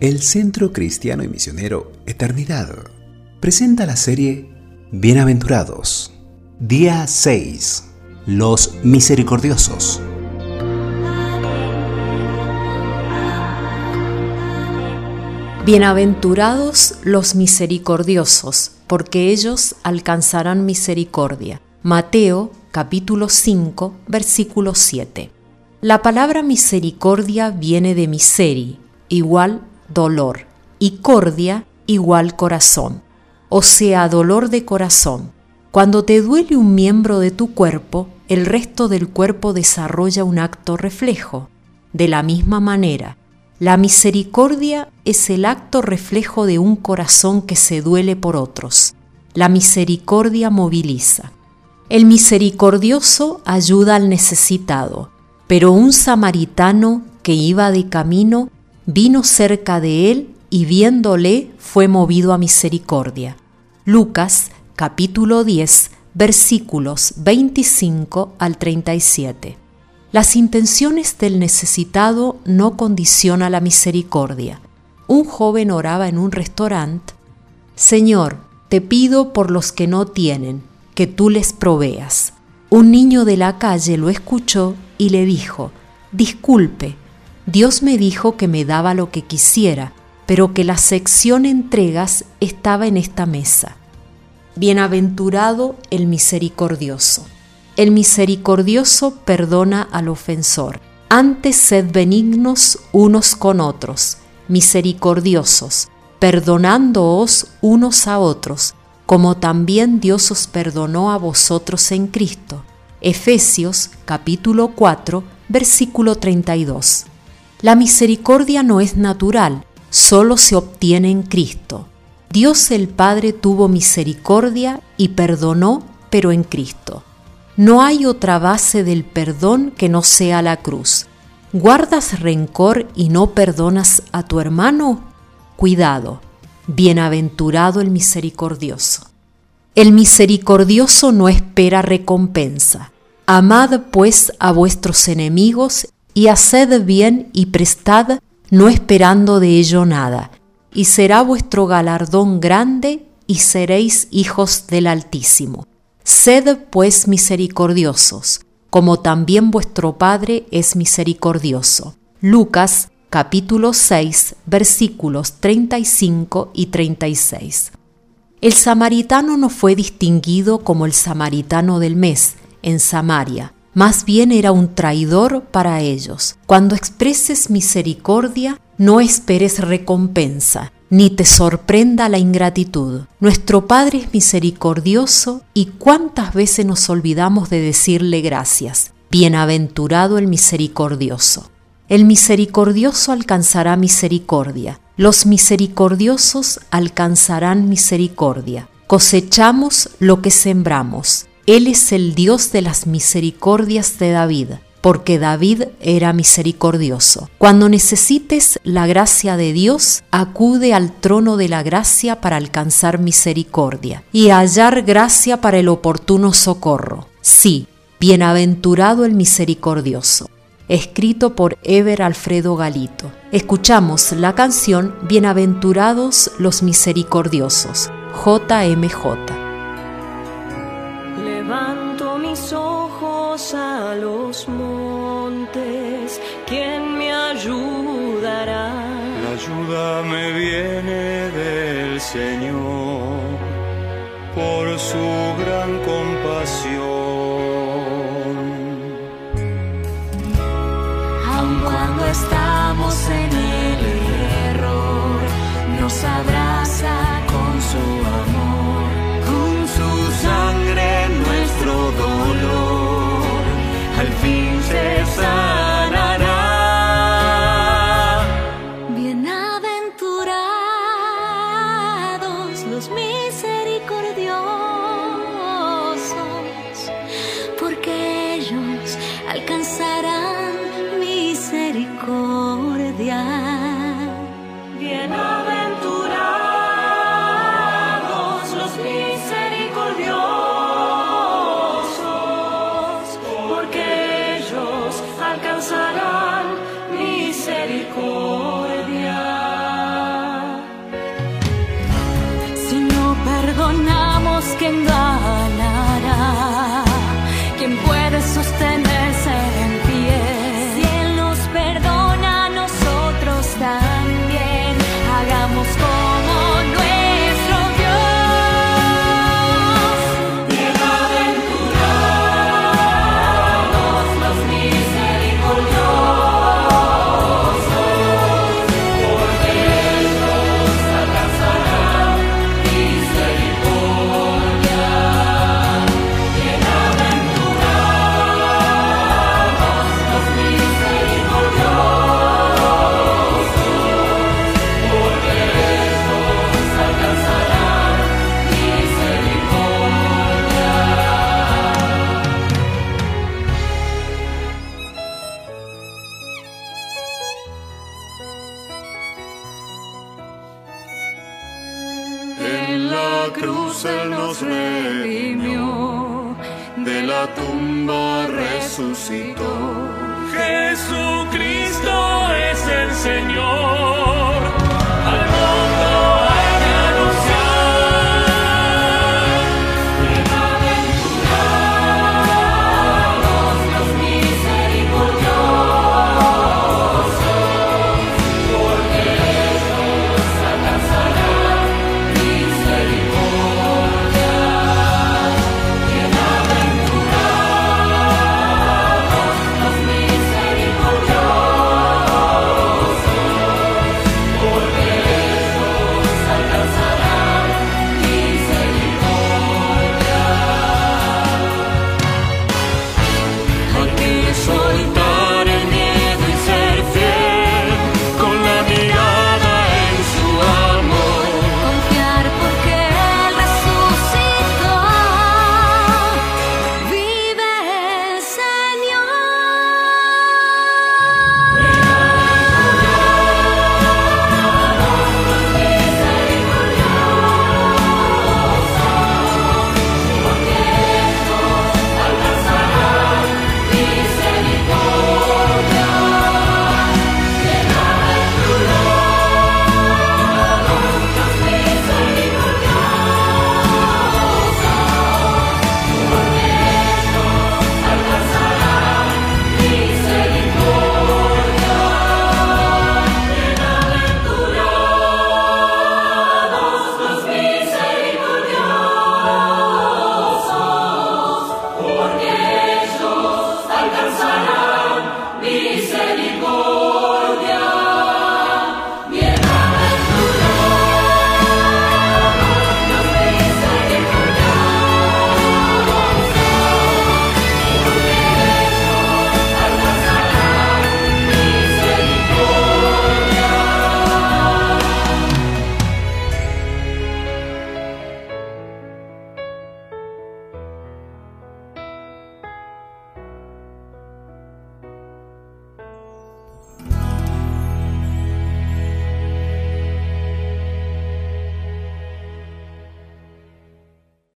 El Centro Cristiano y Misionero Eternidad presenta la serie Bienaventurados, día 6, los misericordiosos. Bienaventurados los misericordiosos, porque ellos alcanzarán misericordia. Mateo capítulo 5, versículo 7. La palabra misericordia viene de miseri, igual dolor, y cordia, igual corazón, o sea, dolor de corazón. Cuando te duele un miembro de tu cuerpo, el resto del cuerpo desarrolla un acto reflejo. De la misma manera, la misericordia es el acto reflejo de un corazón que se duele por otros. La misericordia moviliza. El misericordioso ayuda al necesitado, pero un samaritano que iba de camino vino cerca de él y viéndole fue movido a misericordia. Lucas capítulo 10 versículos 25 al 37. Las intenciones del necesitado no condicionan la misericordia. Un joven oraba en un restaurante, Señor, te pido por los que no tienen, que tú les proveas. Un niño de la calle lo escuchó y le dijo, Disculpe, Dios me dijo que me daba lo que quisiera, pero que la sección entregas estaba en esta mesa. Bienaventurado el misericordioso. El misericordioso perdona al ofensor. Antes sed benignos unos con otros, misericordiosos, perdonándoos unos a otros, como también Dios os perdonó a vosotros en Cristo. Efesios capítulo 4, versículo 32. La misericordia no es natural, solo se obtiene en Cristo. Dios el Padre tuvo misericordia y perdonó, pero en Cristo. No hay otra base del perdón que no sea la cruz. ¿Guardas rencor y no perdonas a tu hermano? Cuidado, Bienaventurado el misericordioso. El misericordioso no espera recompensa. Amad pues a vuestros enemigos y haced bien y prestad, no esperando de ello nada, y será vuestro galardón grande y seréis hijos del Altísimo. Sed pues misericordiosos, como también vuestro Padre es misericordioso. Lucas capítulo 6, versículos 35 y 36. El samaritano no fue distinguido como el samaritano del mes en Samaria, más bien era un traidor para ellos. Cuando expreses misericordia, no esperes recompensa, ni te sorprenda la ingratitud. Nuestro Padre es misericordioso y cuántas veces nos olvidamos de decirle gracias. Bienaventurado el misericordioso. El misericordioso alcanzará misericordia. Los misericordiosos alcanzarán misericordia. Cosechamos lo que sembramos. Él es el Dios de las misericordias de David, porque David era misericordioso. Cuando necesites la gracia de Dios, acude al trono de la gracia para alcanzar misericordia y hallar gracia para el oportuno socorro. Sí, bienaventurado el misericordioso escrito por Eber Alfredo Galito. Escuchamos la canción Bienaventurados los Misericordiosos, JMJ. A los montes, ¿quién me ayudará? La ayuda me viene del Señor, por su gran compasión. razonamos que ganará, quien puede sostener. la tumba resucitó. Jesucristo es el Señor.